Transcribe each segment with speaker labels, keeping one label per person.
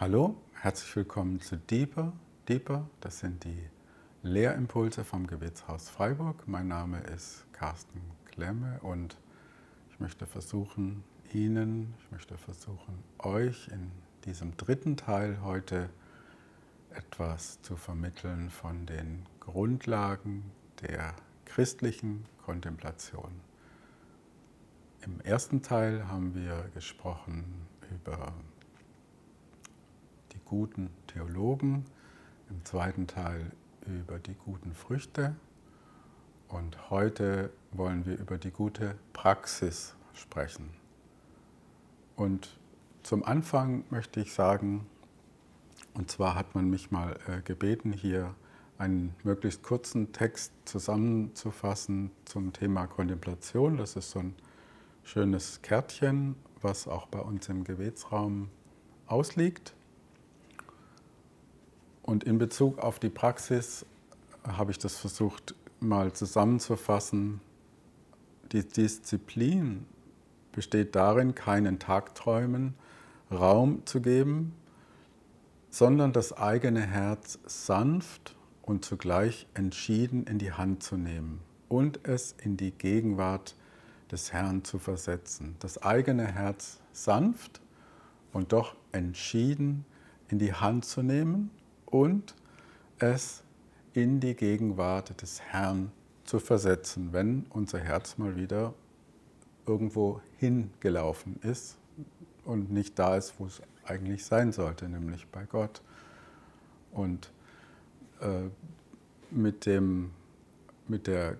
Speaker 1: Hallo, herzlich willkommen zu Deeper. Deeper, das sind die Lehrimpulse vom Gebetshaus Freiburg. Mein Name ist Carsten Klemme und ich möchte versuchen, Ihnen, ich möchte versuchen, euch in diesem dritten Teil heute etwas zu vermitteln von den Grundlagen der christlichen Kontemplation. Im ersten Teil haben wir gesprochen über guten Theologen, im zweiten Teil über die guten Früchte und heute wollen wir über die gute Praxis sprechen. Und zum Anfang möchte ich sagen, und zwar hat man mich mal äh, gebeten, hier einen möglichst kurzen Text zusammenzufassen zum Thema Kontemplation. Das ist so ein schönes Kärtchen, was auch bei uns im Gebetsraum ausliegt. Und in Bezug auf die Praxis habe ich das versucht mal zusammenzufassen. Die Disziplin besteht darin, keinen Tagträumen Raum zu geben, sondern das eigene Herz sanft und zugleich entschieden in die Hand zu nehmen und es in die Gegenwart des Herrn zu versetzen. Das eigene Herz sanft und doch entschieden in die Hand zu nehmen und es in die Gegenwart des Herrn zu versetzen, wenn unser Herz mal wieder irgendwo hingelaufen ist und nicht da ist, wo es eigentlich sein sollte, nämlich bei Gott. Und äh, mit, dem, mit der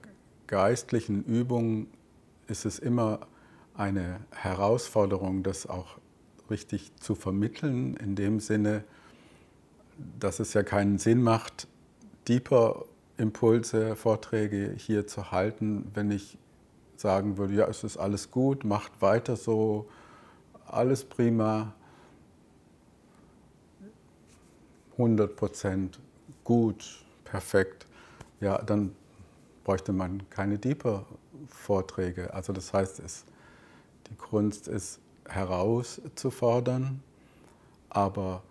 Speaker 1: geistlichen Übung ist es immer eine Herausforderung, das auch richtig zu vermitteln, in dem Sinne, dass es ja keinen Sinn macht, deeper Impulse, Vorträge hier zu halten, wenn ich sagen würde, ja, es ist alles gut, macht weiter so, alles prima, 100 Prozent gut, perfekt. Ja, dann bräuchte man keine deeper Vorträge. Also das heißt, es, die Kunst ist herauszufordern, aber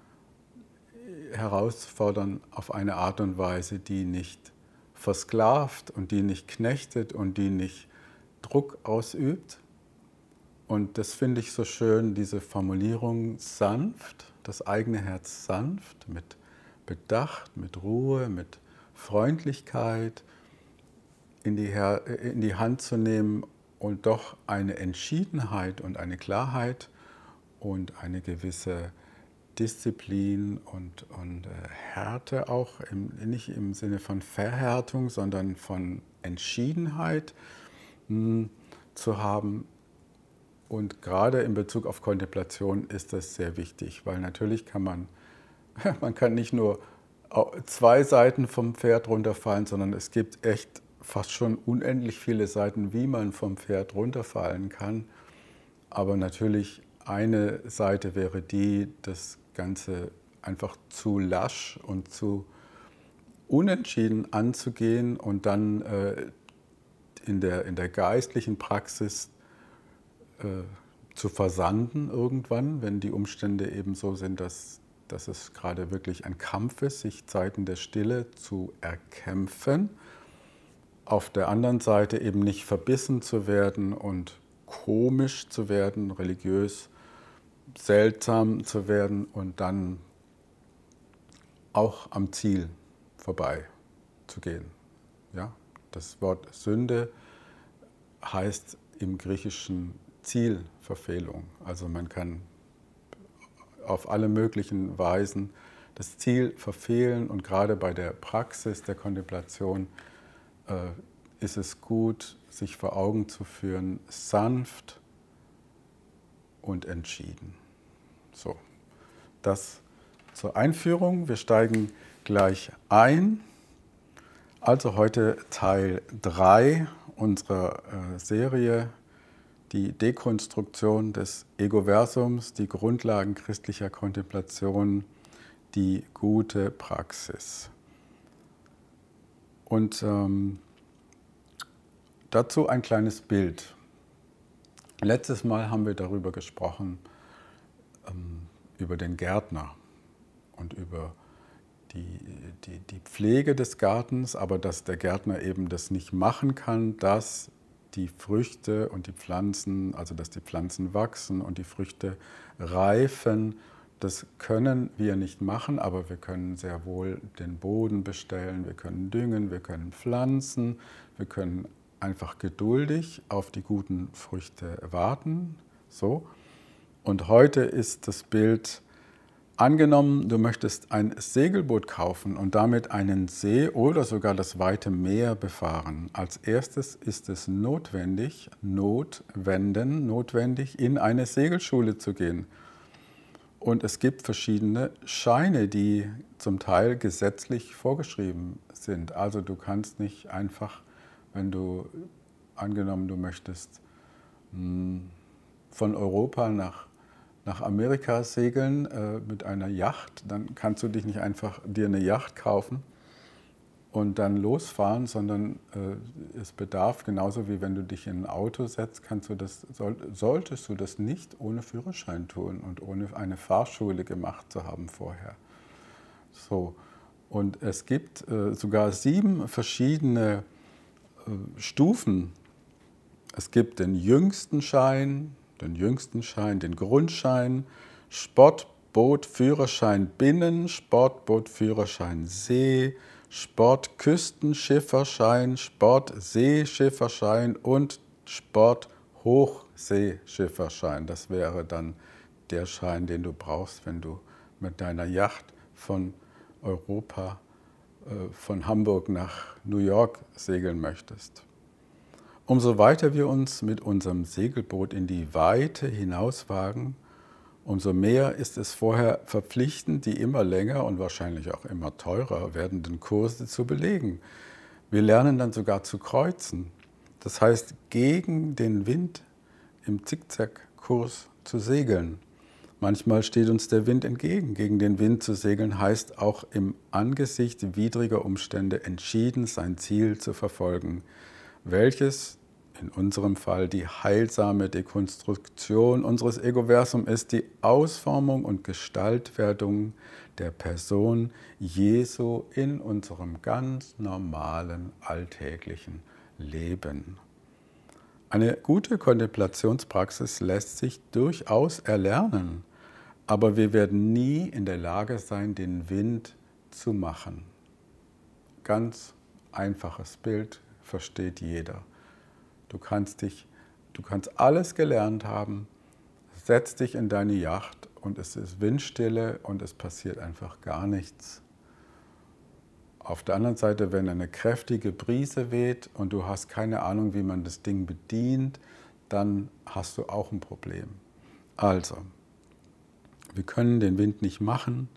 Speaker 1: herausfordern auf eine Art und Weise, die nicht versklavt und die nicht knechtet und die nicht Druck ausübt. Und das finde ich so schön, diese Formulierung sanft, das eigene Herz sanft, mit Bedacht, mit Ruhe, mit Freundlichkeit in die, in die Hand zu nehmen und doch eine Entschiedenheit und eine Klarheit und eine gewisse Disziplin und, und äh, Härte auch, im, nicht im Sinne von Verhärtung, sondern von Entschiedenheit mh, hm, zu haben. Und gerade in Bezug auf Kontemplation ist das sehr wichtig, weil natürlich kann man, man kann nicht nur zwei Seiten vom Pferd runterfallen, sondern es gibt echt fast schon unendlich viele Seiten, wie man vom Pferd runterfallen kann. Aber natürlich eine Seite wäre die, das Ganze einfach zu lasch und zu unentschieden anzugehen und dann äh, in, der, in der geistlichen Praxis äh, zu versanden irgendwann, wenn die Umstände eben so sind, dass, dass es gerade wirklich ein Kampf ist, sich Zeiten der Stille zu erkämpfen. Auf der anderen Seite eben nicht verbissen zu werden und komisch zu werden, religiös seltsam zu werden und dann auch am Ziel vorbei zu gehen. Ja? Das Wort Sünde heißt im Griechischen Zielverfehlung. Also man kann auf alle möglichen Weisen das Ziel verfehlen und gerade bei der Praxis der Kontemplation äh, ist es gut, sich vor Augen zu führen, sanft und entschieden. So, das zur Einführung. Wir steigen gleich ein. Also heute Teil 3 unserer äh, Serie, die Dekonstruktion des Egoversums, die Grundlagen christlicher Kontemplation, die gute Praxis. Und ähm, dazu ein kleines Bild. Letztes Mal haben wir darüber gesprochen, über den Gärtner. und über die, die, die Pflege des Gartens, aber dass der Gärtner eben das nicht machen kann, dass die Früchte und die Pflanzen, also dass die Pflanzen wachsen und die Früchte reifen. Das können wir nicht machen, aber wir können sehr wohl den Boden bestellen, wir können düngen, wir können pflanzen, wir können einfach geduldig auf die guten Früchte warten. So. Und heute ist das Bild Angenommen, du möchtest ein Segelboot kaufen und damit einen See oder sogar das weite Meer befahren. Als erstes ist es notwendig, notwenden, notwendig, in eine Segelschule zu gehen. Und es gibt verschiedene Scheine, die zum Teil gesetzlich vorgeschrieben sind. Also du kannst nicht einfach, wenn du angenommen, du möchtest hm, von Europa nach nach Amerika segeln äh, mit einer Yacht, dann kannst du dich nicht einfach dir eine Yacht kaufen und dann losfahren, sondern äh, es bedarf genauso wie wenn du dich in ein Auto setzt, kannst du das, soll, solltest du das nicht ohne Führerschein tun und ohne eine Fahrschule gemacht zu haben vorher. So. Und es gibt äh, sogar sieben verschiedene äh, Stufen. Es gibt den jüngsten Schein, den jüngsten Schein, den Grundschein, Sportbootführerschein Binnen, Sportbootführerschein See, Sportküstenschifferschein, Sportseeschifferschein und Sporthochseeschifferschein. Das wäre dann der Schein, den du brauchst, wenn du mit deiner Yacht von Europa, äh, von Hamburg nach New York segeln möchtest. Umso weiter wir uns mit unserem Segelboot in die Weite hinauswagen, umso mehr ist es vorher verpflichtend, die immer länger und wahrscheinlich auch immer teurer werdenden Kurse zu belegen. Wir lernen dann sogar zu kreuzen, das heißt gegen den Wind im Zickzackkurs zu segeln. Manchmal steht uns der Wind entgegen. Gegen den Wind zu segeln heißt auch im Angesicht widriger Umstände entschieden sein Ziel zu verfolgen, welches in unserem Fall die heilsame Dekonstruktion unseres Egoversum ist die Ausformung und Gestaltwerdung der Person Jesu in unserem ganz normalen alltäglichen Leben. Eine gute Kontemplationspraxis lässt sich durchaus erlernen, aber wir werden nie in der Lage sein, den Wind zu machen. Ganz einfaches Bild, versteht jeder. Du kannst dich, du kannst alles gelernt haben, setz dich in deine Yacht und es ist Windstille und es passiert einfach gar nichts. Auf der anderen Seite, wenn eine kräftige Brise weht und du hast keine Ahnung, wie man das Ding bedient, dann hast du auch ein Problem. Also, wir können den Wind nicht machen,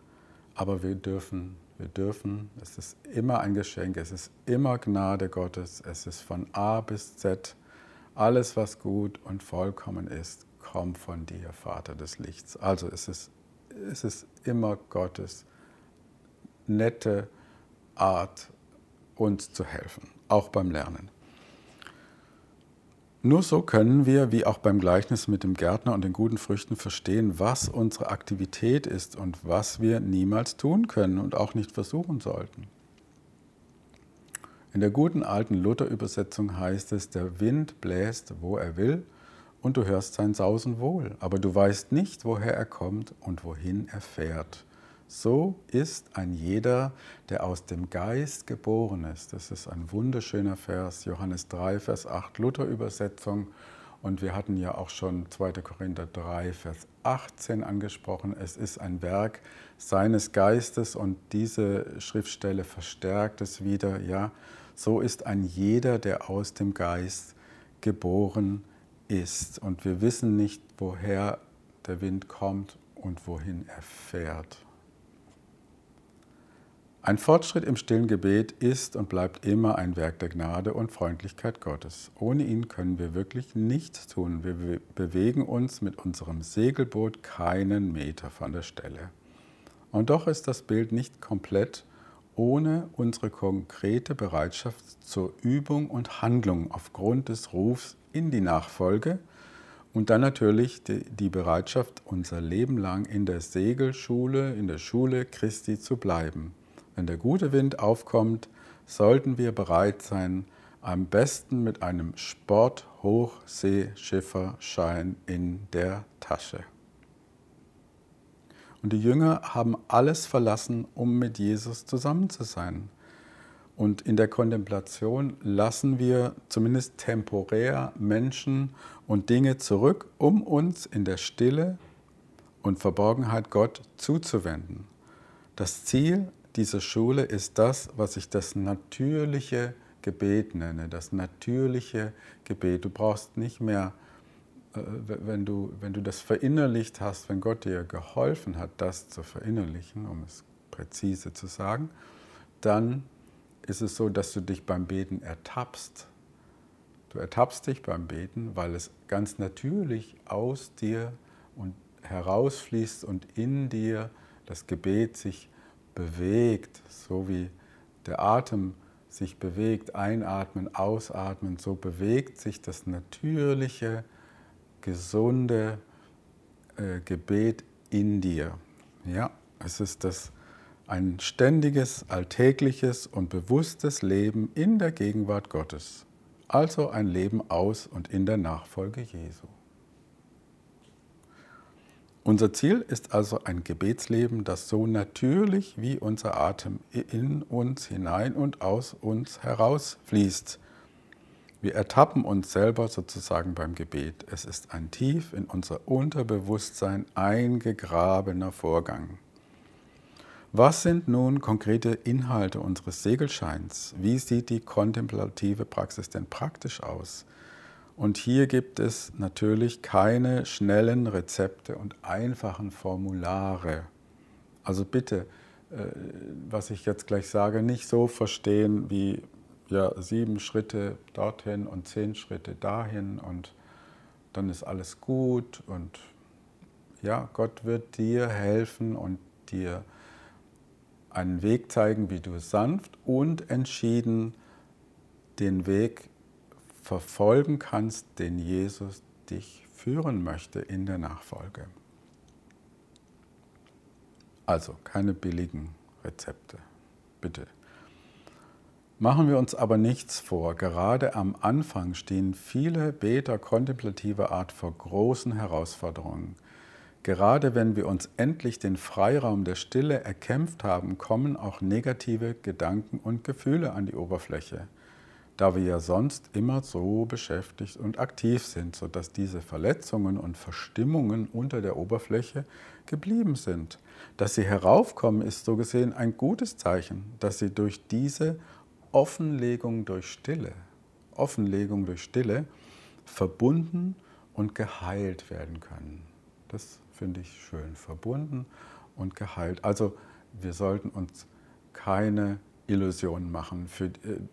Speaker 1: aber wir dürfen, wir dürfen, es ist immer ein Geschenk, es ist immer Gnade Gottes, es ist von A bis Z alles, was gut und vollkommen ist, kommt von dir, Vater des Lichts. Also es ist, es ist immer Gottes nette Art, uns zu helfen, auch beim Lernen. Nur so können wir, wie auch beim Gleichnis mit dem Gärtner und den guten Früchten, verstehen, was unsere Aktivität ist und was wir niemals tun können und auch nicht versuchen sollten. In der guten alten Luther-Übersetzung heißt es, der Wind bläst, wo er will, und du hörst sein Sausen wohl, aber du weißt nicht, woher er kommt und wohin er fährt. So ist ein jeder, der aus dem Geist geboren ist. Das ist ein wunderschöner Vers, Johannes 3, Vers 8, Luther-Übersetzung. Und wir hatten ja auch schon 2. Korinther 3, Vers 18 angesprochen. Es ist ein Werk seines Geistes und diese Schriftstelle verstärkt es wieder. Ja, so ist ein jeder, der aus dem Geist geboren ist. Und wir wissen nicht, woher der Wind kommt und wohin er fährt. Ein Fortschritt im stillen Gebet ist und bleibt immer ein Werk der Gnade und Freundlichkeit Gottes. Ohne ihn können wir wirklich nichts tun. Wir bewegen uns mit unserem Segelboot keinen Meter von der Stelle. Und doch ist das Bild nicht komplett ohne unsere konkrete Bereitschaft zur Übung und Handlung aufgrund des Rufs in die Nachfolge Und dann natürlich die, Bereitschaft, unser Leben lang in der Segelschule, in der Schule Christi zu bleiben. Wenn der gute Wind aufkommt, sollten wir bereit sein, am besten mit einem Sporthochseeschifferschein in der Tasche. Und die Jünger haben alles verlassen, um mit Jesus zusammen zu sein. Und in der Kontemplation lassen wir zumindest temporär Menschen und Dinge zurück, um uns in der Stille und Verborgenheit Gott zuzuwenden. Das Ziel dieser Schule ist das, was ich das natürliche Gebet nenne, das natürliche Gebet. Du brauchst nicht mehr, wenn du, wenn du das verinnerlicht hast, wenn Gott dir geholfen hat, das zu verinnerlichen, um es präzise zu sagen, dann ist es so, dass du dich beim Beten ertappst. Du ertappst dich beim Beten, weil es ganz natürlich aus dir und herausfließt und in dir das Gebet sich bewegt, so wie der Atem sich bewegt, einatmen, ausatmen, so bewegt sich das natürliche, gesunde äh, Gebet in dir. Ja, es ist das ein ständiges, alltägliches und bewusstes Leben in der Gegenwart Gottes, also ein Leben aus und in der Nachfolge Jesu. Unser Ziel ist also ein Gebetsleben, das so natürlich wie unser Atem in uns hinein und aus uns herausfließt. Wir ertappen uns selber sozusagen beim Gebet. Es ist ein tief in unser Unterbewusstsein eingegrabener Vorgang. Was sind nun konkrete Inhalte unseres Segelscheins? Wie sieht die kontemplative Praxis denn praktisch aus? Und hier gibt es natürlich keine schnellen Rezepte und einfachen Formulare. Also bitte, äh, was ich jetzt gleich sage, nicht so verstehen wie ja, sieben Schritte dorthin und zehn Schritte dahin und dann ist alles gut und ja, Gott wird dir helfen und dir einen Weg zeigen, wie du sanft und entschieden den Weg verfolgen kannst, den Jesus dich führen möchte in der Nachfolge. Also keine billigen Rezepte, bitte. Machen wir uns aber nichts vor, gerade am Anfang stehen viele Beter kontemplativer Art vor großen Herausforderungen. Gerade wenn wir uns endlich den Freiraum der Stille erkämpft haben, kommen auch negative Gedanken und Gefühle an die Oberfläche da wir ja sonst immer so beschäftigt und aktiv sind, sodass diese Verletzungen und Verstimmungen unter der Oberfläche geblieben sind. Dass sie heraufkommen, ist so gesehen ein gutes Zeichen, dass sie durch diese Offenlegung durch Stille, Offenlegung durch Stille verbunden und geheilt werden können. Das finde ich schön, verbunden und geheilt. Also wir sollten uns keine Illusionen machen. Für, äh,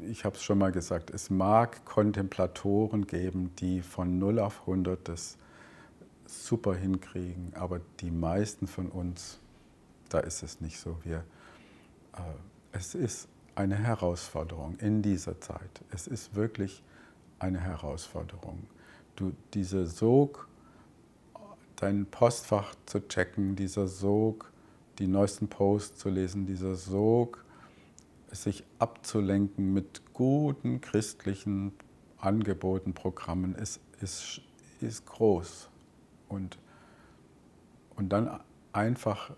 Speaker 1: ich habe es schon mal gesagt, es mag Kontemplatoren geben, die von 0 auf 100 das super hinkriegen, aber die meisten von uns, da ist es nicht so. Wir, äh, es ist eine Herausforderung in dieser Zeit. Es ist wirklich eine Herausforderung. Du, dieser Sog, dein Postfach zu checken, dieser Sog, die neuesten Posts zu lesen, dieser Sog, sich abzulenken mit guten christlichen Angeboten, Programmen, ist, ist, ist groß. Und, und dann einfach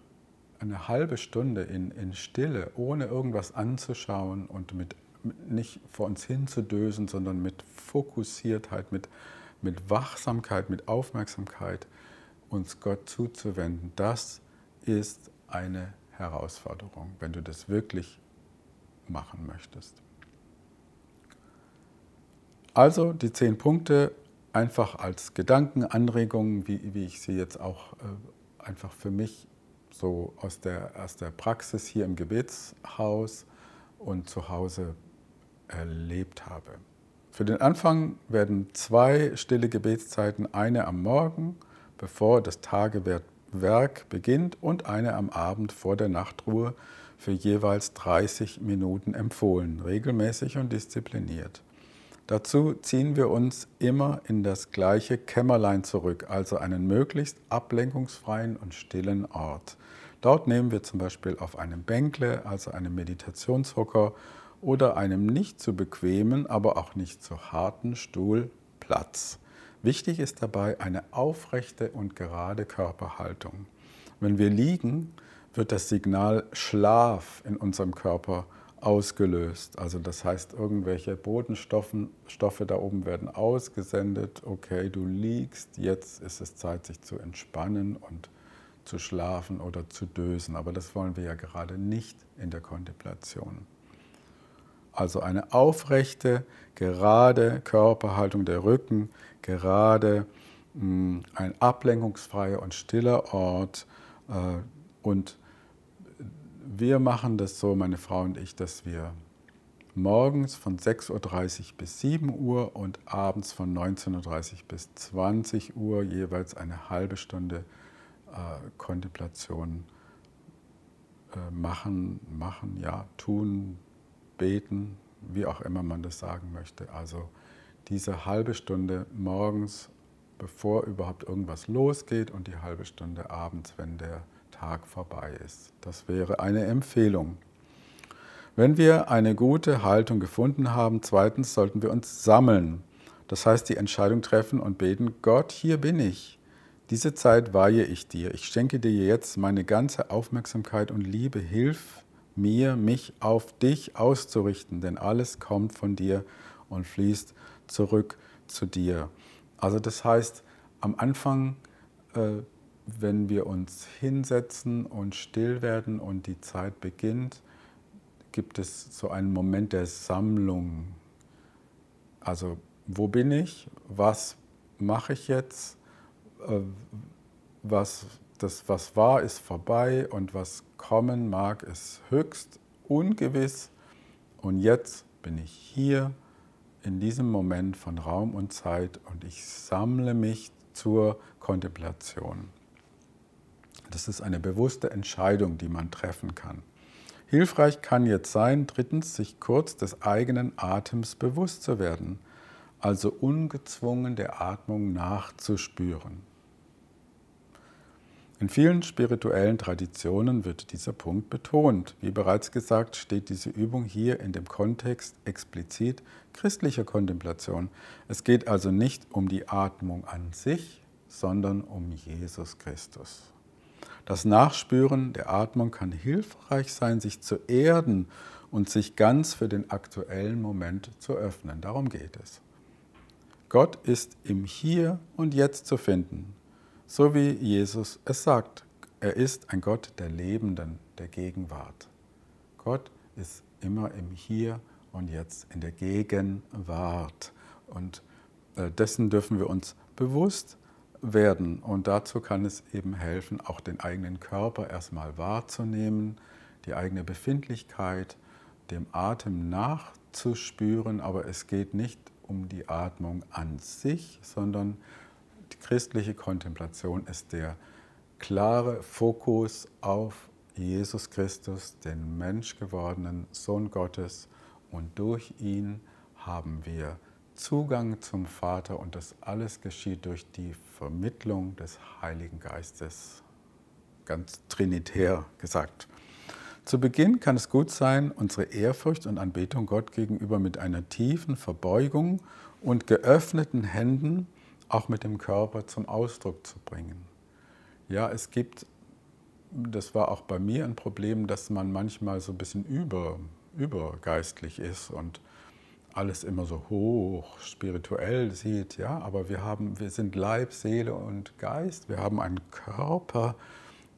Speaker 1: eine halbe Stunde in, in Stille, ohne irgendwas anzuschauen und mit, nicht vor uns hinzudösen, sondern mit Fokussiertheit, mit, mit Wachsamkeit, mit Aufmerksamkeit uns Gott zuzuwenden, das ist eine Herausforderung, wenn du das wirklich machen möchtest. Also die zehn Punkte einfach als Gedankenanregungen, wie, wie ich sie jetzt auch äh, einfach für mich so aus der, aus der Praxis hier im Gebetshaus und zu Hause erlebt habe. Für den Anfang werden zwei stille Gebetszeiten, eine am Morgen, bevor das Tagewerk beginnt, und eine am Abend vor der Nachtruhe für jeweils 30 Minuten empfohlen, regelmäßig und diszipliniert. Dazu ziehen wir uns immer in das gleiche Kämmerlein zurück, also einen möglichst ablenkungsfreien und stillen Ort. Dort nehmen wir zum Beispiel auf einem Bänkle, also einem Meditationshocker oder einem nicht zu bequemen, aber auch nicht zu harten Stuhl Platz. Wichtig ist dabei eine aufrechte und gerade Körperhaltung. Wenn wir liegen, wird das Signal Schlaf in unserem Körper ausgelöst. Also das heißt, irgendwelche Bodenstoffe Stoffe da oben werden ausgesendet. Okay, du liegst, jetzt ist es Zeit, sich zu entspannen und zu schlafen oder zu dösen. Aber das wollen wir ja gerade nicht in der Kontemplation. Also eine aufrechte, gerade Körperhaltung der Rücken, gerade hm, ein ablenkungsfreier und stiller Ort äh, und wir machen das so, meine Frau und ich, dass wir morgens von 6.30 Uhr bis 7 Uhr und abends von 19.30 Uhr bis 20 Uhr jeweils eine halbe Stunde Kontemplation äh, machen, machen, ja, tun, beten, wie auch immer man das sagen möchte. Also diese halbe Stunde morgens, bevor überhaupt irgendwas losgeht und die halbe Stunde abends, wenn der Tag vorbei ist. Das wäre eine Empfehlung. Wenn wir eine gute Haltung gefunden haben, zweitens sollten wir uns sammeln. Das heißt, die Entscheidung treffen und beten, Gott, hier bin ich. Diese Zeit weihe ich dir. Ich schenke dir jetzt meine ganze Aufmerksamkeit und Liebe. Hilf mir, mich auf dich auszurichten, denn alles kommt von dir und fließt zurück zu dir. Also das heißt, am Anfang äh, wenn wir uns hinsetzen und still werden und die Zeit beginnt, gibt es so einen Moment der Sammlung. Also wo bin ich? Was mache ich jetzt? Äh, was, das, was war, ist vorbei und was kommen mag, ist höchst ungewiss. Und jetzt bin ich hier in diesem Moment von Raum und Zeit und ich sammle mich zur Kontemplation. Das ist eine bewusste Entscheidung, die man treffen kann. Hilfreich kann jetzt sein, drittens, sich kurz des eigenen Atems bewusst zu werden, also ungezwungen der Atmung nachzuspüren. In vielen spirituellen Traditionen wird dieser Punkt betont. Wie bereits gesagt, steht diese Übung hier in dem Kontext explizit christlicher Kontemplation. Es geht also nicht um die Atmung an sich, sondern um Jesus Christus. Das Nachspüren der Atmung kann hilfreich sein, sich zu erden und sich ganz für den aktuellen Moment zu öffnen. Darum geht es. Gott ist im Hier und Jetzt zu finden, so wie Jesus es sagt. Er ist ein Gott der Lebenden, der Gegenwart. Gott ist immer im Hier und Jetzt, in der Gegenwart. Und äh, dessen dürfen wir uns bewusst werden. Und dazu kann es eben helfen, auch den eigenen Körper erstmal wahrzunehmen, die eigene Befindlichkeit, dem Atem nachzuspüren. Aber es geht nicht um die Atmung an sich, sondern die christliche Kontemplation ist der klare Fokus auf Jesus Christus, den menschgewordenen Sohn Gottes. Und durch ihn haben wir Zugang zum Vater und das alles geschieht durch die Vermittlung des Heiligen Geistes, ganz trinitär gesagt. Zu Beginn kann es gut sein, unsere Ehrfurcht und Anbetung Gott gegenüber mit einer tiefen Verbeugung und geöffneten Händen, auch mit dem Körper zum Ausdruck zu bringen. Ja, es gibt, das war auch bei mir ein Problem, dass man manchmal so ein bisschen über, übergeistlich ist und alles immer so hoch spirituell sieht, ja, aber wir haben, wir sind Leib, Seele und Geist, wir haben einen Körper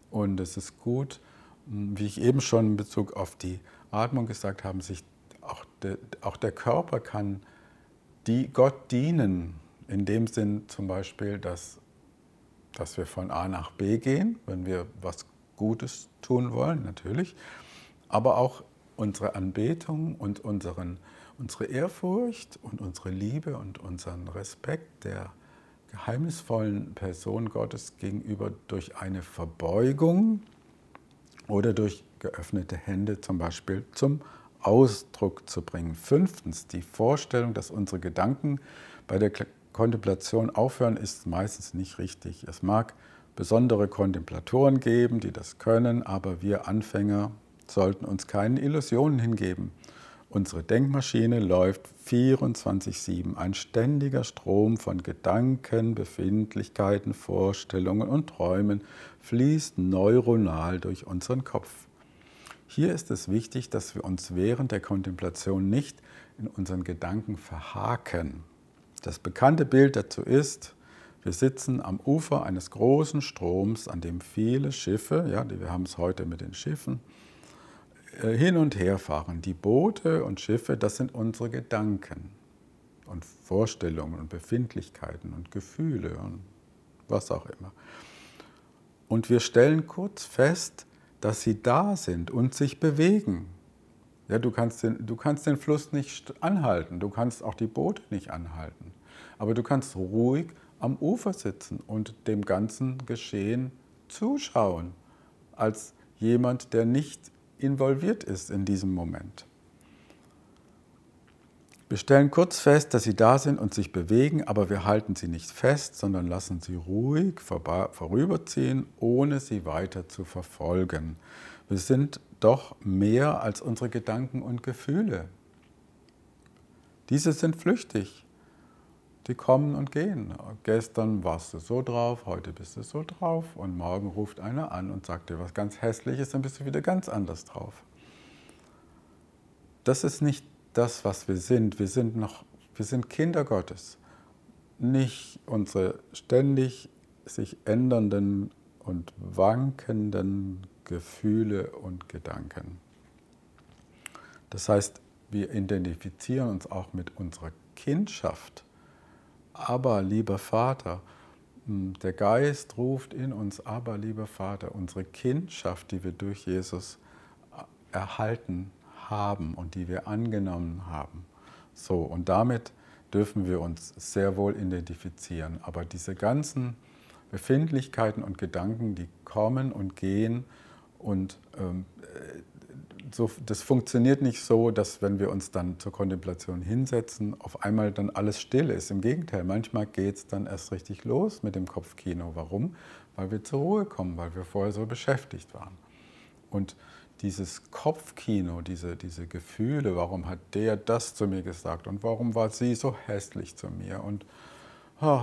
Speaker 1: und es ist gut, wie ich eben schon in Bezug auf die Atmung gesagt habe, sich auch, de, auch der Körper kann die Gott dienen, in dem Sinn zum Beispiel, dass, dass wir von A nach B gehen, wenn wir was Gutes tun wollen, natürlich, aber auch unsere Anbetung und unseren unsere Ehrfurcht und unsere Liebe und unseren Respekt der geheimnisvollen Person Gottes gegenüber durch eine Verbeugung oder durch geöffnete Hände zum Beispiel zum Ausdruck zu bringen. Fünftens, die Vorstellung, dass unsere Gedanken bei der Kontemplation aufhören, ist meistens nicht richtig. Es mag besondere Kontemplatoren geben, die das können, aber wir Anfänger sollten uns keinen Illusionen hingeben. Unsere Denkmaschine läuft 24-7, ein ständiger Strom von Gedanken, Befindlichkeiten, Vorstellungen und Träumen fließt neuronal durch unseren Kopf. Hier ist es wichtig, dass wir uns während der Kontemplation nicht in unseren Gedanken verhaken. Das bekannte Bild dazu ist, wir sitzen am Ufer eines großen Stroms, an dem viele Schiffe, ja, wir haben es heute mit den Schiffen, äh, hin und her fahren. Die Boote und Schiffe, das sind unsere Gedanken und Vorstellungen und Befindlichkeiten und Gefühle und was auch immer. Und wir stellen kurz fest, dass sie da sind und sich bewegen. Ja, du, kannst den, du kannst den Fluss nicht anhalten, du kannst auch die Boote nicht anhalten, aber du kannst ruhig am Ufer sitzen und dem ganzen Geschehen zuschauen, als jemand, der nicht involviert ist in diesem Moment. Wir stellen kurz fest, dass sie da sind und sich bewegen, aber wir halten sie nicht fest, sondern lassen sie ruhig vorüberziehen, ohne sie weiter zu verfolgen. Wir sind doch mehr als unsere Gedanken und Gefühle. Diese sind flüchtig. Die kommen und gehen. Gestern warst du so drauf, heute bist du so drauf und morgen ruft einer an und sagt dir was ganz Hässliches, dann bist du wieder ganz anders drauf. Das ist nicht das, was wir sind. Wir sind noch, wir sind Kinder Gottes. Nicht unsere ständig sich ändernden und wankenden Gefühle und Gedanken. Das heißt, wir identifizieren uns auch mit unserer Kindschaft aber lieber Vater. Hm, der Geist ruft in uns, aber lieber Vater, unsere Kindschaft, die wir durch Jesus äh, erhalten haben und die wir angenommen haben. So, und damit dürfen wir uns sehr wohl identifizieren. Aber diese ganzen Befindlichkeiten und Gedanken, die kommen und gehen und ähm, so, das funktioniert nicht so, dass wenn wir uns dann zur Kontemplation hinsetzen, auf einmal dann alles still ist. Im Gegenteil, manchmal geht es dann erst richtig los mit dem Kopfkino. Warum? Weil wir zur Ruhe kommen, weil wir vorher so beschäftigt waren. Und dieses Kopfkino, diese, diese Gefühle, warum hat der das zu mir gesagt und warum war sie so hässlich zu mir und oh,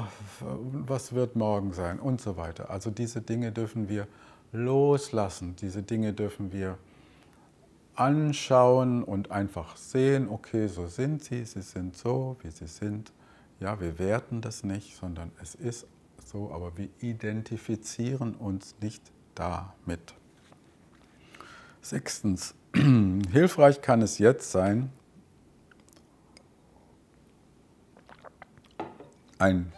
Speaker 1: was wird morgen sein und so weiter. Also diese Dinge dürfen wir loslassen, diese Dinge dürfen wir anschauen und einfach sehen, okay, so sind sie, sie sind so, wie sie sind. Ja, wir werten das nicht, sondern es ist so, aber wir identifizieren uns nicht damit. Sechstens, hilfreich kann es jetzt sein, ein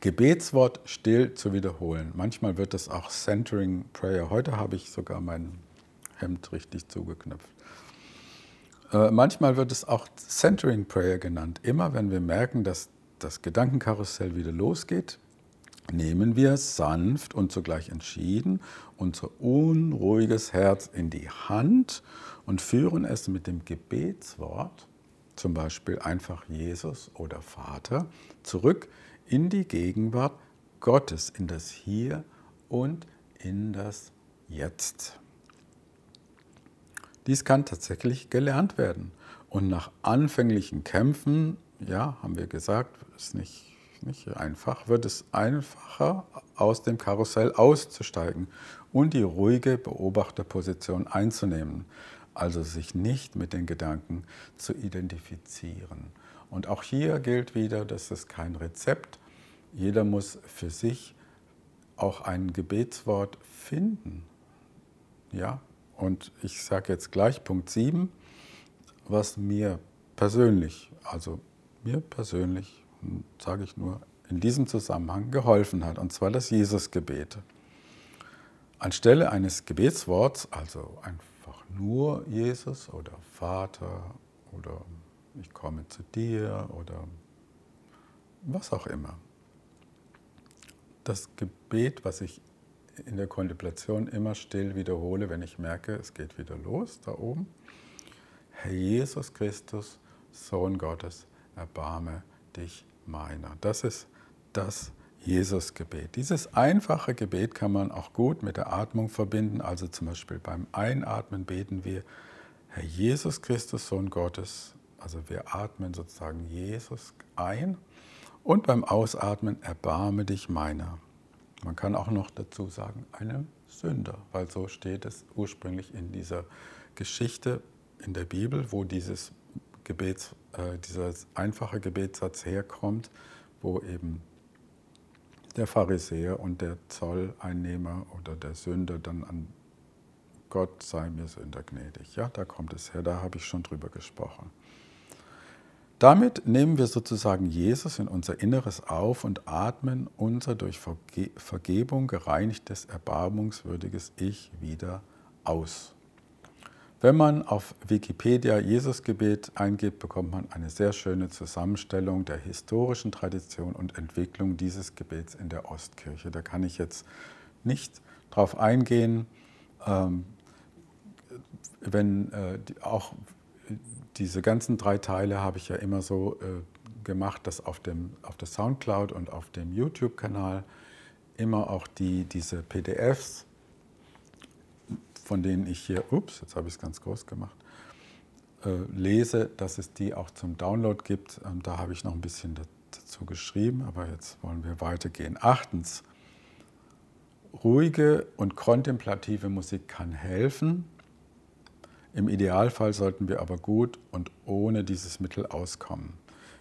Speaker 1: Gebetswort still zu wiederholen. Manchmal wird es auch Centering Prayer. Heute habe ich sogar meinen Hemd richtig zugeknöpft. Äh, manchmal wird es auch Centering Prayer genannt. Immer wenn wir merken, dass das Gedankenkarussell wieder losgeht, nehmen wir sanft und zugleich entschieden unser unruhiges Herz in die Hand und führen es mit dem Gebetswort, zum Beispiel einfach Jesus oder Vater, zurück in die Gegenwart Gottes, in das Hier und in das Jetzt. Dies kann tatsächlich gelernt werden. Und nach anfänglichen Kämpfen, ja, haben wir gesagt, ist nicht, nicht einfach, wird es einfacher, aus dem Karussell auszusteigen und die ruhige Beobachterposition einzunehmen. Also sich nicht mit den Gedanken zu identifizieren. Und auch hier gilt wieder, das ist kein Rezept. Jeder muss für sich auch ein Gebetswort finden. Ja, und ich sage jetzt gleich Punkt 7, was mir persönlich, also mir persönlich, sage ich nur, in diesem Zusammenhang geholfen hat, und zwar das Jesusgebet. Anstelle eines Gebetsworts, also einfach nur Jesus oder Vater oder ich komme zu dir oder was auch immer. Das Gebet, was ich in der Kontemplation immer still wiederhole, wenn ich merke, es geht wieder los da oben. Herr Jesus Christus, Sohn Gottes, erbarme dich meiner. Das ist das Jesusgebet. Dieses einfache Gebet kann man auch gut mit der Atmung verbinden. Also zum Beispiel beim Einatmen beten wir, Herr Jesus Christus, Sohn Gottes. Also wir atmen sozusagen Jesus ein und beim Ausatmen erbarme dich meiner. Man kann auch noch dazu sagen, einem Sünder, weil so steht es ursprünglich in dieser Geschichte in der Bibel, wo dieses Gebets, äh, dieser einfache Gebetssatz herkommt, wo eben der Pharisäer und der Zolleinnehmer oder der Sünder dann an Gott sei mir Sünder gnädig. Ja, da kommt es her, da habe ich schon drüber gesprochen. Damit nehmen wir sozusagen Jesus in unser Inneres auf und atmen unser durch Vergebung gereinigtes, erbarmungswürdiges Ich wieder aus. Wenn man auf Wikipedia Jesusgebet eingibt, bekommt man eine sehr schöne Zusammenstellung der historischen Tradition und Entwicklung dieses Gebets in der Ostkirche. Da kann ich jetzt nicht drauf eingehen. Ähm, wenn äh, auch diese ganzen drei Teile habe ich ja immer so äh, gemacht, dass auf, dem, auf der Soundcloud und auf dem YouTube-Kanal immer auch die, diese PDFs, von denen ich hier, ups, jetzt habe ich es ganz groß gemacht, äh, lese, dass es die auch zum Download gibt. Ähm, da habe ich noch ein bisschen dazu geschrieben, aber jetzt wollen wir weitergehen. Achtens, ruhige und kontemplative Musik kann helfen, im Idealfall sollten wir aber gut und ohne dieses Mittel auskommen.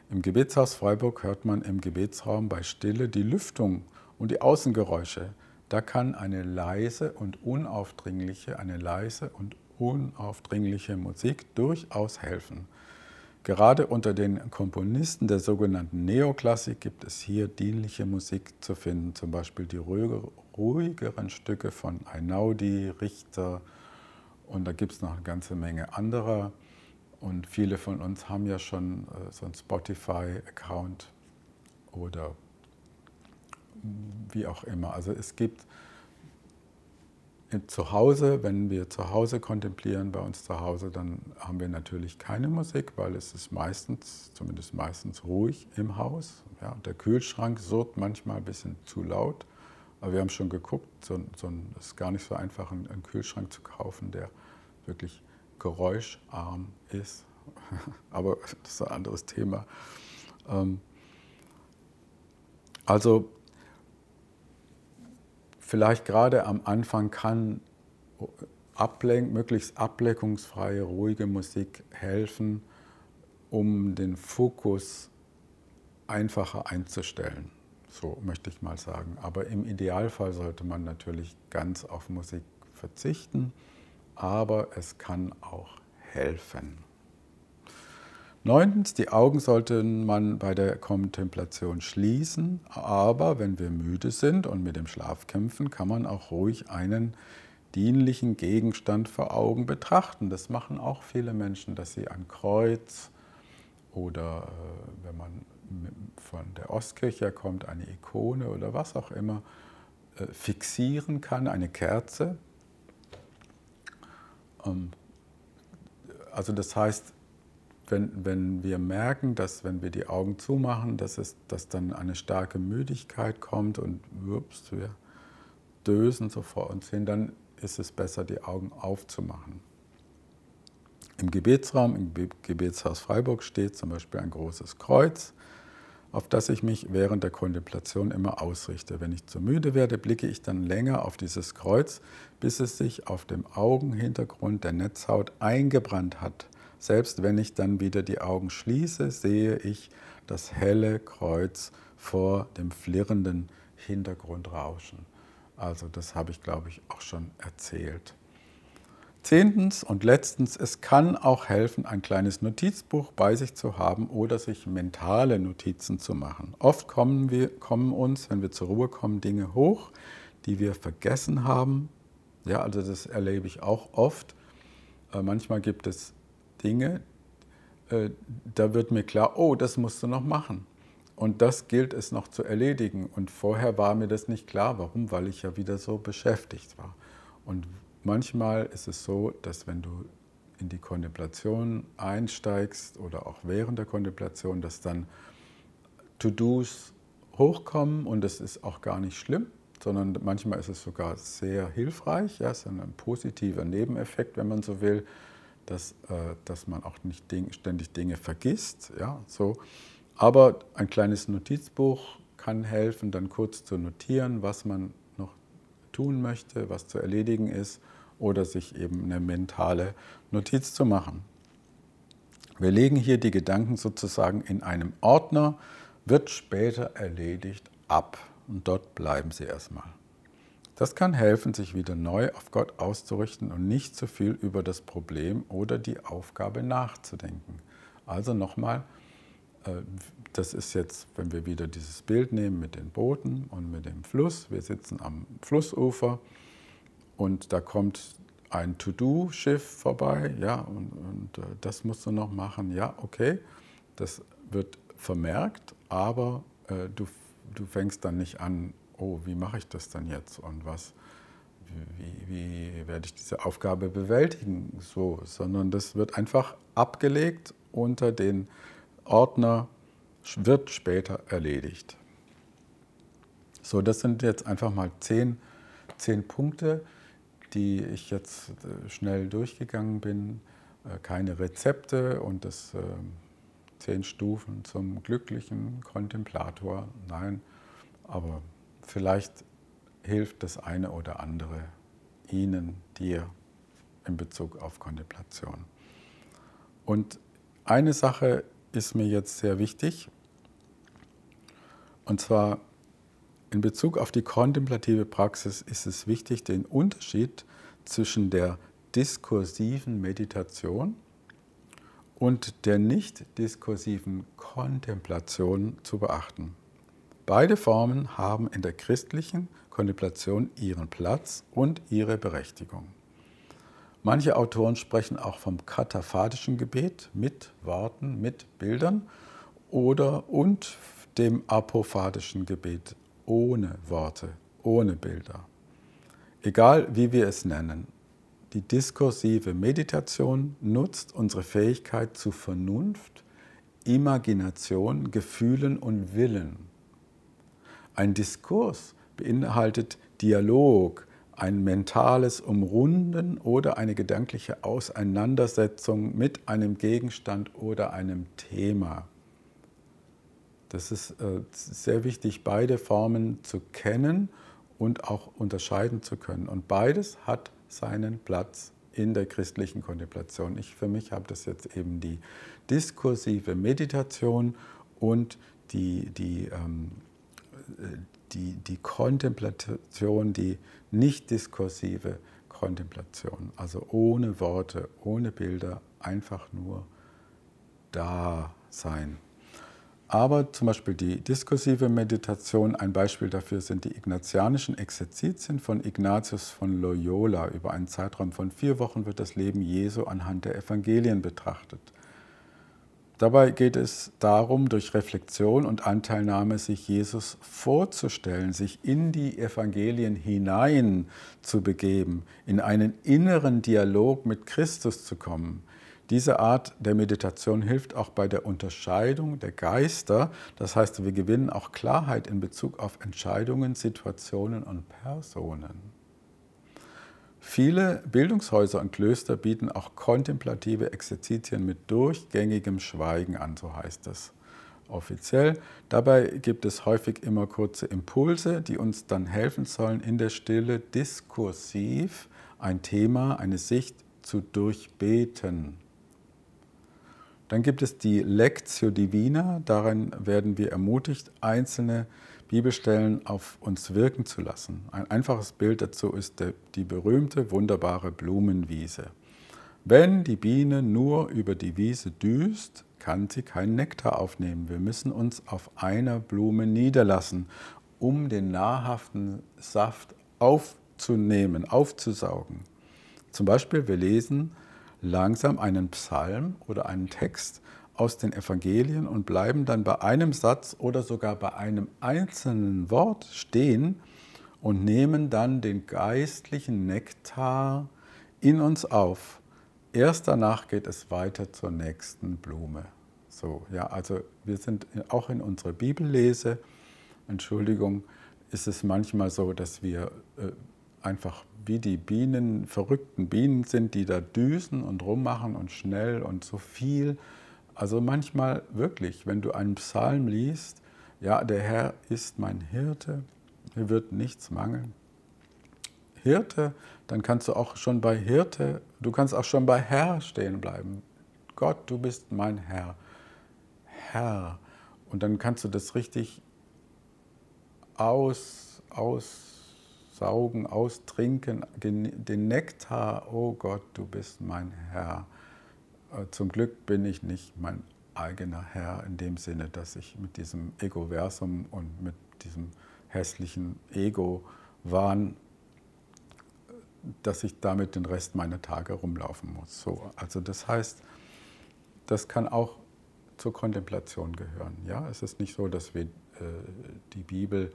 Speaker 1: Im Gebetshaus Freiburg hört man im Gebetsraum bei Stille die Lüftung und die Außengeräusche. Da kann eine leise und unaufdringliche, eine leise und unaufdringliche Musik durchaus helfen. Gerade unter den Komponisten der sogenannten Neoklassik gibt es hier dienliche Musik zu finden, zum Beispiel die ruhigeren Stücke von Einaudi, Richter, und da gibt es noch eine ganze Menge anderer. Und viele von uns haben ja schon äh, so einen Spotify-Account oder wie auch immer. Also es gibt zu Hause, wenn wir zu Hause kontemplieren, bei uns zu Hause, dann haben wir natürlich keine Musik, weil es ist meistens, zumindest meistens ruhig im Haus. Ja, der Kühlschrank surrt manchmal ein bisschen zu laut. Aber wir haben schon geguckt, so, so es ist gar nicht so einfach, einen, einen Kühlschrank zu kaufen, der wirklich geräuscharm ist. Aber das ist ein anderes Thema. Ähm, also vielleicht gerade am Anfang kann ablenk, möglichst ableckungsfreie, ruhige Musik helfen, um den Fokus einfacher einzustellen. So möchte ich mal sagen. Aber im Idealfall sollte man natürlich ganz auf Musik verzichten, aber es kann auch helfen. Neuntens, die Augen sollte man bei der Kontemplation schließen, aber wenn wir müde sind und mit dem Schlaf kämpfen, kann man auch ruhig einen dienlichen Gegenstand vor Augen betrachten. Das machen auch viele Menschen, dass sie ein Kreuz oder äh, wenn man von der Ostkirche kommt, eine Ikone oder was auch immer, äh, fixieren kann, eine Kerze. Ähm, also das heißt, wenn, wenn wir merken, dass wenn wir die Augen zumachen, dass, es, dass dann eine starke Müdigkeit kommt und wirps, wir dösen so vor uns hin, dann ist es besser, die Augen aufzumachen. Im Gebetsraum, im Gebetshaus Freiburg steht zum Beispiel ein großes Kreuz auf das ich mich während der Kontemplation immer ausrichte. Wenn ich zu müde werde, blicke ich dann länger auf dieses Kreuz, bis es sich auf dem Augenhintergrund der Netzhaut eingebrannt hat. Selbst wenn ich dann wieder die Augen schließe, sehe ich das helle Kreuz vor dem flirrenden Hintergrund rauschen. Also das habe ich, glaube ich, auch schon erzählt. Zehntens und letztens, es kann auch helfen, ein kleines Notizbuch bei sich zu haben oder sich mentale Notizen zu machen. Oft kommen, wir, kommen uns, wenn wir zur Ruhe kommen, Dinge hoch, die wir vergessen haben. Ja, also das erlebe ich auch oft. Äh, manchmal gibt es Dinge, äh, da wird mir klar, oh, das musst du noch machen. Und das gilt es noch zu erledigen. Und vorher war mir das nicht klar. Warum? Weil ich ja wieder so beschäftigt war. Und manchmal ist es so, dass wenn du in die Kontemplation einsteigst oder auch während der Kontemplation, dass dann To-Dos hochkommen und das ist auch gar nicht schlimm, sondern manchmal ist es sogar sehr hilfreich. Ja, es ist ein positiver Nebeneffekt, wenn man so will, dass, äh, dass man auch nicht Ding, ständig Dinge vergisst. Ja, so. Aber ein kleines Notizbuch kann helfen, dann kurz zu notieren, was man noch tun möchte, was zu erledigen ist oder sich eben eine mentale Notiz zu machen. Wir legen hier die Gedanken sozusagen in einem Ordner, wird später erledigt ab und dort bleiben sie erstmal. Das kann helfen, sich wieder neu auf Gott auszurichten und nicht zu viel über das Problem oder die Aufgabe nachzudenken. Also nochmal, äh, das ist jetzt, wenn wir wieder dieses Bild nehmen mit den Booten und mit dem Fluss. Wir sitzen am Flussufer und da kommt ein To-Do-Schiff vorbei, ja, und, und, äh, das musst du noch machen, ja, okay, das wird vermerkt, aber äh, du, du fängst dann nicht an, oh, wie mache ich das dann jetzt und was, wie, wie, werde ich diese Aufgabe bewältigen, so, sondern das wird einfach abgelegt unter den Ordner, wird später erledigt. So, das sind jetzt einfach mal zehn, zehn Punkte, die ich jetzt äh, schnell durchgegangen bin. Äh, keine Rezepte und das äh, zehn Stufen zum glücklichen Kontemplator. Nein, aber vielleicht hilft das eine oder andere Ihnen, dir in Bezug auf Kontemplation. Und eine Sache ist mir jetzt sehr wichtig, und zwar in Bezug auf die kontemplative Praxis ist es wichtig, den Unterschied zwischen der diskursiven Meditation und der nicht diskursiven Kontemplation zu beachten. Beide Formen haben in der christlichen Kontemplation ihren Platz und ihre Berechtigung. Manche Autoren sprechen auch vom kataphadischen Gebet mit Worten, mit Bildern oder und dem apophadischen Gebet ohne Worte, ohne Bilder. Egal wie wir es nennen, die diskursive Meditation nutzt unsere Fähigkeit zu Vernunft, Imagination, Gefühlen und Willen. Ein Diskurs beinhaltet Dialog, ein mentales Umrunden oder eine gedankliche Auseinandersetzung mit einem Gegenstand oder einem Thema. Das ist äh, sehr wichtig, beide Formen zu kennen und auch unterscheiden zu können. Und beides hat seinen Platz in der christlichen Kontemplation. Ich für mich habe das jetzt eben die diskursive Meditation und die, die, ähm, die, die Kontemplation, die nicht diskursive Kontemplation, also ohne Worte, ohne Bilder, einfach nur da sein. Aber zum Beispiel die diskursive Meditation, ein Beispiel dafür sind die ignatianischen Exerzitien von Ignatius von Loyola. Über einen Zeitraum von vier Wochen wird das Leben Jesu anhand der Evangelien betrachtet. Dabei geht es darum, durch Reflexion und Anteilnahme sich Jesus vorzustellen, sich in die Evangelien hinein zu begeben, in einen inneren Dialog mit Christus zu kommen. Diese Art der Meditation hilft auch bei der Unterscheidung der Geister. Das heißt, wir gewinnen auch Klarheit in Bezug auf Entscheidungen, Situationen und Personen. Viele Bildungshäuser und Klöster bieten auch kontemplative Exerzitien mit durchgängigem Schweigen an, so heißt es offiziell. Dabei gibt es häufig immer kurze Impulse, die uns dann helfen sollen, in der Stille diskursiv ein Thema, eine Sicht zu durchbeten. Dann gibt es die Lectio Divina. Darin werden wir ermutigt, einzelne Bibelstellen auf uns wirken zu lassen. Ein einfaches Bild dazu ist die berühmte, wunderbare Blumenwiese. Wenn die Biene nur über die Wiese düst, kann sie keinen Nektar aufnehmen. Wir müssen uns auf einer Blume niederlassen, um den nahrhaften Saft aufzunehmen, aufzusaugen. Zum Beispiel, wir lesen langsam einen Psalm oder einen Text aus den Evangelien und bleiben dann bei einem Satz oder sogar bei einem einzelnen Wort stehen und nehmen dann den geistlichen Nektar in uns auf, erst danach geht es weiter zur nächsten Blume. So, ja, also wir sind auch in unserer Bibellese, Entschuldigung, ist es manchmal so, dass wir äh, einfach wie die Bienen, verrückten Bienen sind, die da düsen und rummachen und schnell und so viel. Also manchmal wirklich, wenn du einen Psalm liest, ja, der Herr ist mein Hirte, mir wird nichts mangeln. Hirte, dann kannst du auch schon bei Hirte, du kannst auch schon bei Herr stehen bleiben. Gott, du bist mein Herr. Herr. Und dann kannst du das richtig aus, aussaugen, austrinken, den Nektar, oh Gott, du bist mein Herr. Äh, zum Glück bin ich nicht mein eigener Herr in dem Sinne, dass ich mit diesem Egoversum und mit diesem hässlichen Ego-Wahn, dass ich damit den Rest meiner Tage rumlaufen muss. So, also das heißt, das kann auch zur Kontemplation gehören. Ja? Es ist nicht so, dass wir äh, die Bibel,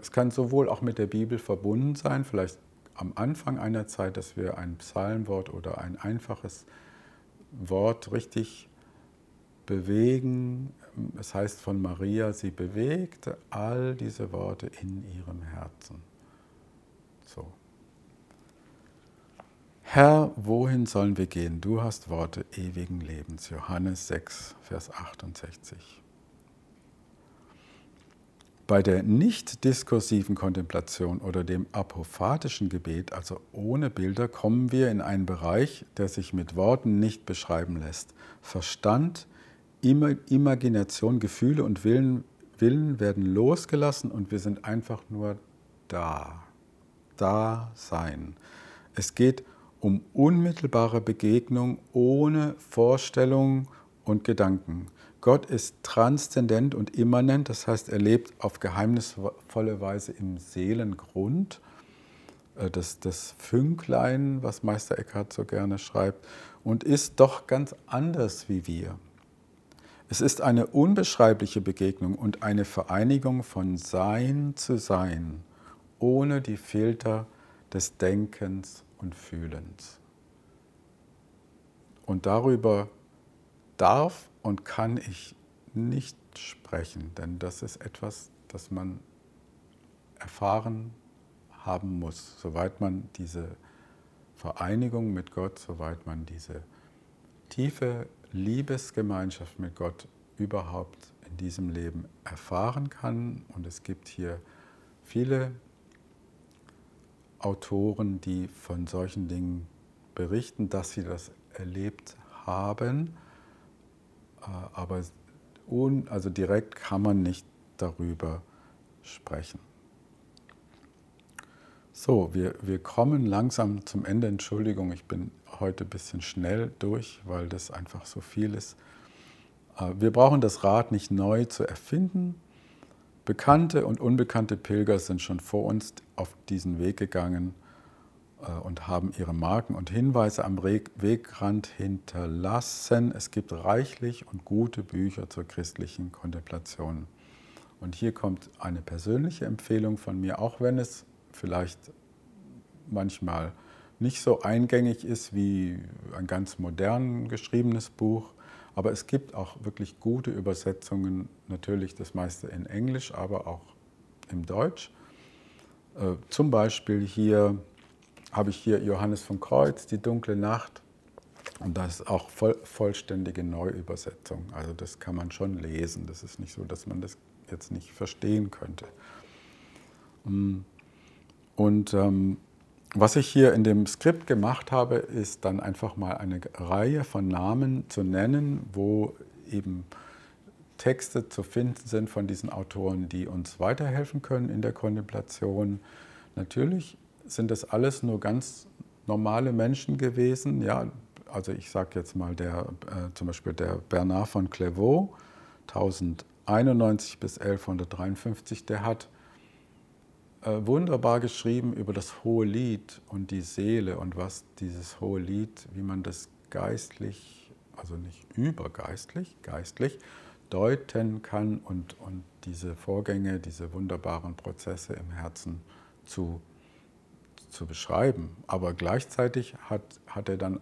Speaker 1: es kann sowohl auch mit der Bibel verbunden sein, vielleicht am Anfang einer Zeit, dass wir ein Psalmwort oder ein einfaches Wort richtig bewegen. Es heißt von Maria, sie bewegt all diese Worte in ihrem Herzen. So. Herr, wohin sollen wir gehen? Du hast Worte ewigen Lebens. Johannes 6, Vers 68. Bei der nicht diskursiven Kontemplation oder dem apophatischen Gebet, also ohne Bilder, kommen wir in einen Bereich, der sich mit Worten nicht beschreiben lässt. Verstand, Imagination, Gefühle und Willen, Willen werden losgelassen und wir sind einfach nur da. Da sein. Es geht um unmittelbare Begegnung ohne Vorstellung und Gedanken. Gott ist transzendent und immanent, das heißt, er lebt auf geheimnisvolle Weise im Seelengrund. Äh, das, das Fünklein, was Meister Eckhart so gerne schreibt, und ist doch ganz anders wie wir. Es ist eine unbeschreibliche Begegnung und eine Vereinigung von Sein zu Sein, ohne die Filter des Denkens und Fühlens. Und darüber darf und kann ich nicht sprechen, denn das ist etwas, das man erfahren haben muss, soweit man diese Vereinigung mit Gott, soweit man diese tiefe Liebesgemeinschaft mit Gott überhaupt in diesem Leben erfahren kann. Und es gibt hier viele Autoren, die von solchen Dingen berichten, dass sie das erlebt haben, aber un, also direkt kann man nicht darüber sprechen. So, wir, wir kommen langsam zum Ende. Entschuldigung, ich bin heute ein bisschen schnell durch, weil das einfach so viel ist. Äh, wir brauchen das Rad nicht neu zu erfinden. Bekannte und unbekannte Pilger sind schon vor uns auf diesen Weg gegangen äh, und haben ihre Marken und Hinweise am Wegrand hinterlassen. Es gibt reichlich und gute Bücher zur christlichen Kontemplation. Und hier kommt eine persönliche Empfehlung von mir, auch wenn es vielleicht manchmal nicht so eingängig ist wie ein ganz modern geschriebenes Buch. Aber es gibt auch wirklich gute Übersetzungen, natürlich das meiste in Englisch, aber auch im Deutsch. Äh, zum Beispiel hier habe ich hier Johannes von Kreuz, Die dunkle Nacht. Und das ist auch voll, vollständige Neuübersetzung. Also das kann man schon lesen. Das ist nicht so, dass man das jetzt nicht verstehen könnte. Mm. Und ähm, was ich hier in dem Skript gemacht habe, ist dann einfach mal eine Reihe von Namen zu nennen, wo eben Texte zu finden sind von diesen Autoren, die uns weiterhelfen können in der Kontemplation. Natürlich sind das alles nur ganz normale Menschen gewesen. Ja, also ich sage jetzt mal der, äh, zum Beispiel der Bernard von Clairvaux, 1091 bis 1153, der hat äh, wunderbar geschrieben über das hohe Lied und die Seele und was dieses hohe Lied, wie man das geistlich, also nicht übergeistlich, geistlich deuten kann und, und diese Vorgänge, diese wunderbaren Prozesse im Herzen zu, zu beschreiben. Aber gleichzeitig hat, hat er dann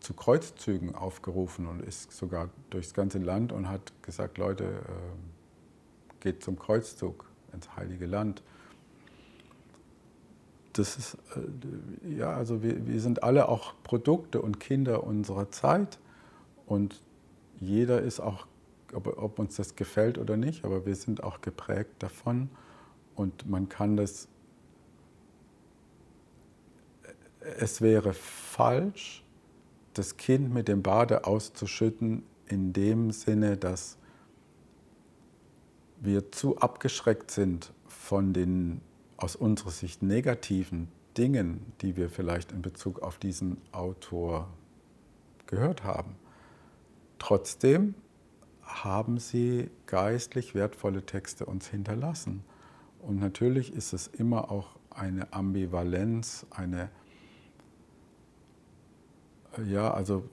Speaker 1: zu Kreuzzügen aufgerufen und ist sogar durchs ganze Land und hat gesagt, Leute, äh, geht zum Kreuzzug ins Heilige Land. Das ist, äh, ja, also wir, wir sind alle auch Produkte und Kinder unserer Zeit und jeder ist auch, ob, ob uns das gefällt oder nicht, aber wir sind auch geprägt davon und man kann das, es wäre falsch, das Kind mit dem Bade auszuschütten, in dem Sinne, dass wir zu abgeschreckt sind von den aus unserer Sicht negativen Dingen, die wir vielleicht in Bezug auf diesen Autor gehört haben. Trotzdem haben sie geistlich wertvolle Texte uns hinterlassen. Und natürlich ist es immer auch eine Ambivalenz, eine, ja, also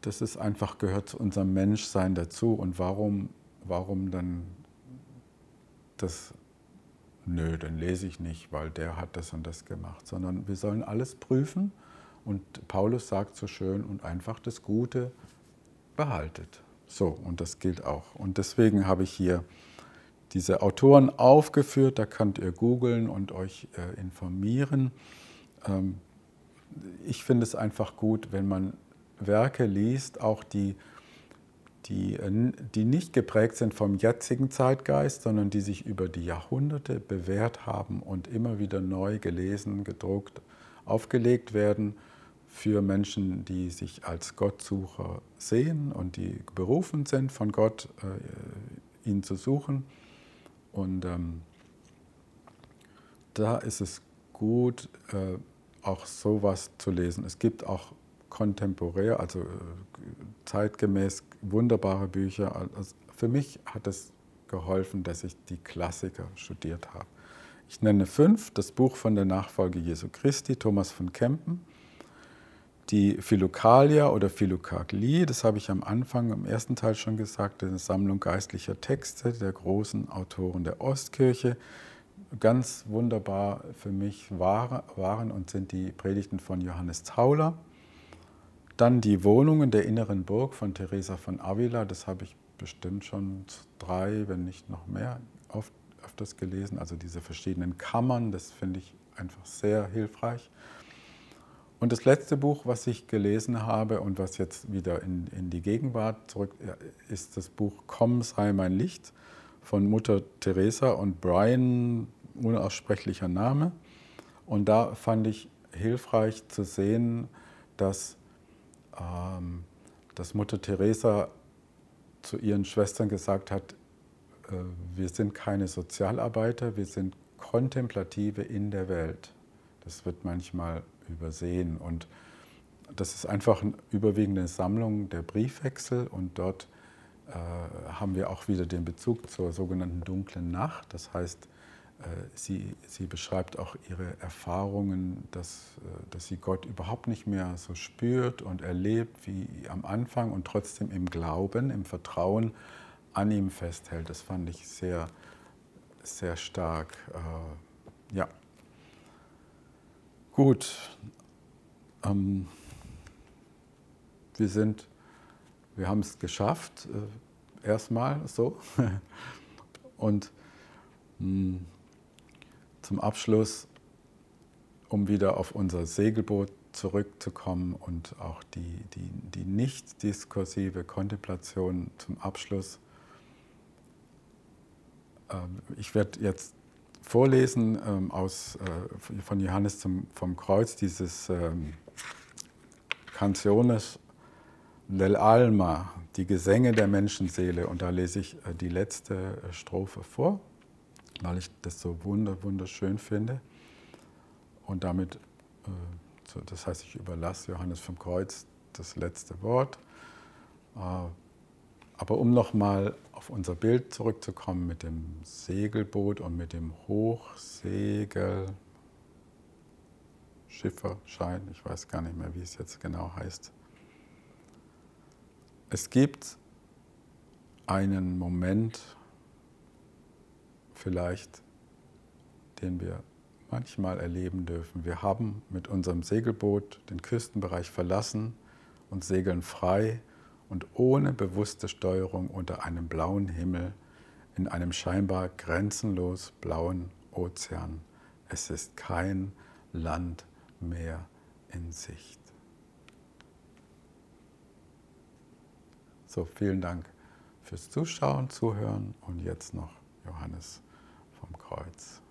Speaker 1: das ist einfach, gehört zu unserem Menschsein dazu. Und warum, warum dann das, nö, dann lese ich nicht, weil der hat das und das gemacht, sondern wir sollen alles prüfen. Und Paulus sagt so schön, und einfach das Gute behaltet. So, und das gilt auch. Und deswegen habe ich hier diese Autoren aufgeführt, da könnt ihr googeln und euch äh, informieren. Ähm, ich finde es einfach gut, wenn man Werke liest, auch die die, die nicht geprägt sind vom jetzigen Zeitgeist, sondern die sich über die Jahrhunderte bewährt haben und immer wieder neu gelesen, gedruckt, aufgelegt werden für Menschen, die sich als Gottsucher sehen und die berufen sind von Gott, äh, ihn zu suchen. Und ähm, da ist es gut, äh, auch sowas zu lesen. Es gibt auch kontemporär, also äh, zeitgemäß wunderbare Bücher. Also für mich hat es geholfen, dass ich die Klassiker studiert habe. Ich nenne fünf, das Buch von der Nachfolge Jesu Christi, Thomas von Kempen, die Philokalia oder Philokaglie, das habe ich am Anfang im ersten Teil schon gesagt, eine Sammlung geistlicher Texte der großen Autoren der Ostkirche. Ganz wunderbar für mich waren und sind die Predigten von Johannes Tauler dann die Wohnungen der inneren Burg von Teresa von Avila, das habe ich bestimmt schon drei, wenn nicht noch mehr, oft, öfters gelesen. Also diese verschiedenen Kammern, das finde ich einfach sehr hilfreich. Und das letzte Buch, was ich gelesen habe und was jetzt wieder in, in die Gegenwart zurück ist das Buch Komm sei mein Licht von Mutter Teresa und Brian, unaussprechlicher Name. Und da fand ich hilfreich zu sehen, dass ähm, dass Mutter Teresa zu ihren Schwestern gesagt hat, äh, wir sind keine Sozialarbeiter, wir sind Kontemplative in der Welt. Das wird manchmal übersehen und das ist einfach eine überwiegende Sammlung der Briefwechsel und dort äh, haben wir auch wieder den Bezug zur sogenannten dunklen Nacht. Das heißt, sie, sie beschreibt auch ihre Erfahrungen, dass, äh, dass sie Gott überhaupt nicht mehr so spürt und erlebt wie am Anfang und trotzdem im Glauben, im Vertrauen an ihm festhält. Das fand ich sehr, sehr stark. Äh, ja. Gut. Ähm, wir sind, wir haben es geschafft, erstmal so. Und hm, zum Abschluss, um wieder auf unser Segelboot zurückzukommen und auch die, die, die nicht diskursive Kontemplation zum Abschluss. Ähm, ich werde jetzt vorlesen ähm, aus, äh, von Johannes zum, vom Kreuz, dieses ähm, Canciones del Alma, die Gesänge der Menschenseele. Und da lese ich äh, die letzte Strophe vor weil ich das so wunderschön finde. Und damit, äh, das heißt, ich überlasse Johannes vom Kreuz das letzte Wort. Äh, aber um nochmal auf unser Bild zurückzukommen mit dem Segelboot und mit dem Hochsegel, Schifferschein, ich weiß gar nicht mehr, wie es jetzt genau heißt. Es gibt einen Moment, vielleicht, den wir manchmal erleben dürfen. Wir haben mit unserem Segelboot den Küstenbereich verlassen und segeln frei und ohne bewusste Steuerung unter einem blauen Himmel in einem scheinbar grenzenlos blauen Ozean. Es ist kein Land mehr in Sicht. So, vielen Dank fürs Zuschauen, Zuhören und jetzt noch Johannes Kreuz.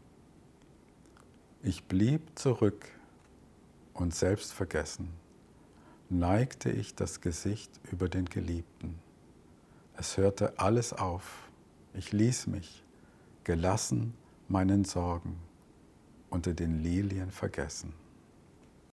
Speaker 1: Ich blieb zurück und selbstvergessen neigte ich das Gesicht über den Geliebten. Es hörte alles auf. Ich ließ mich, gelassen meinen Sorgen, unter den Lilien vergessen.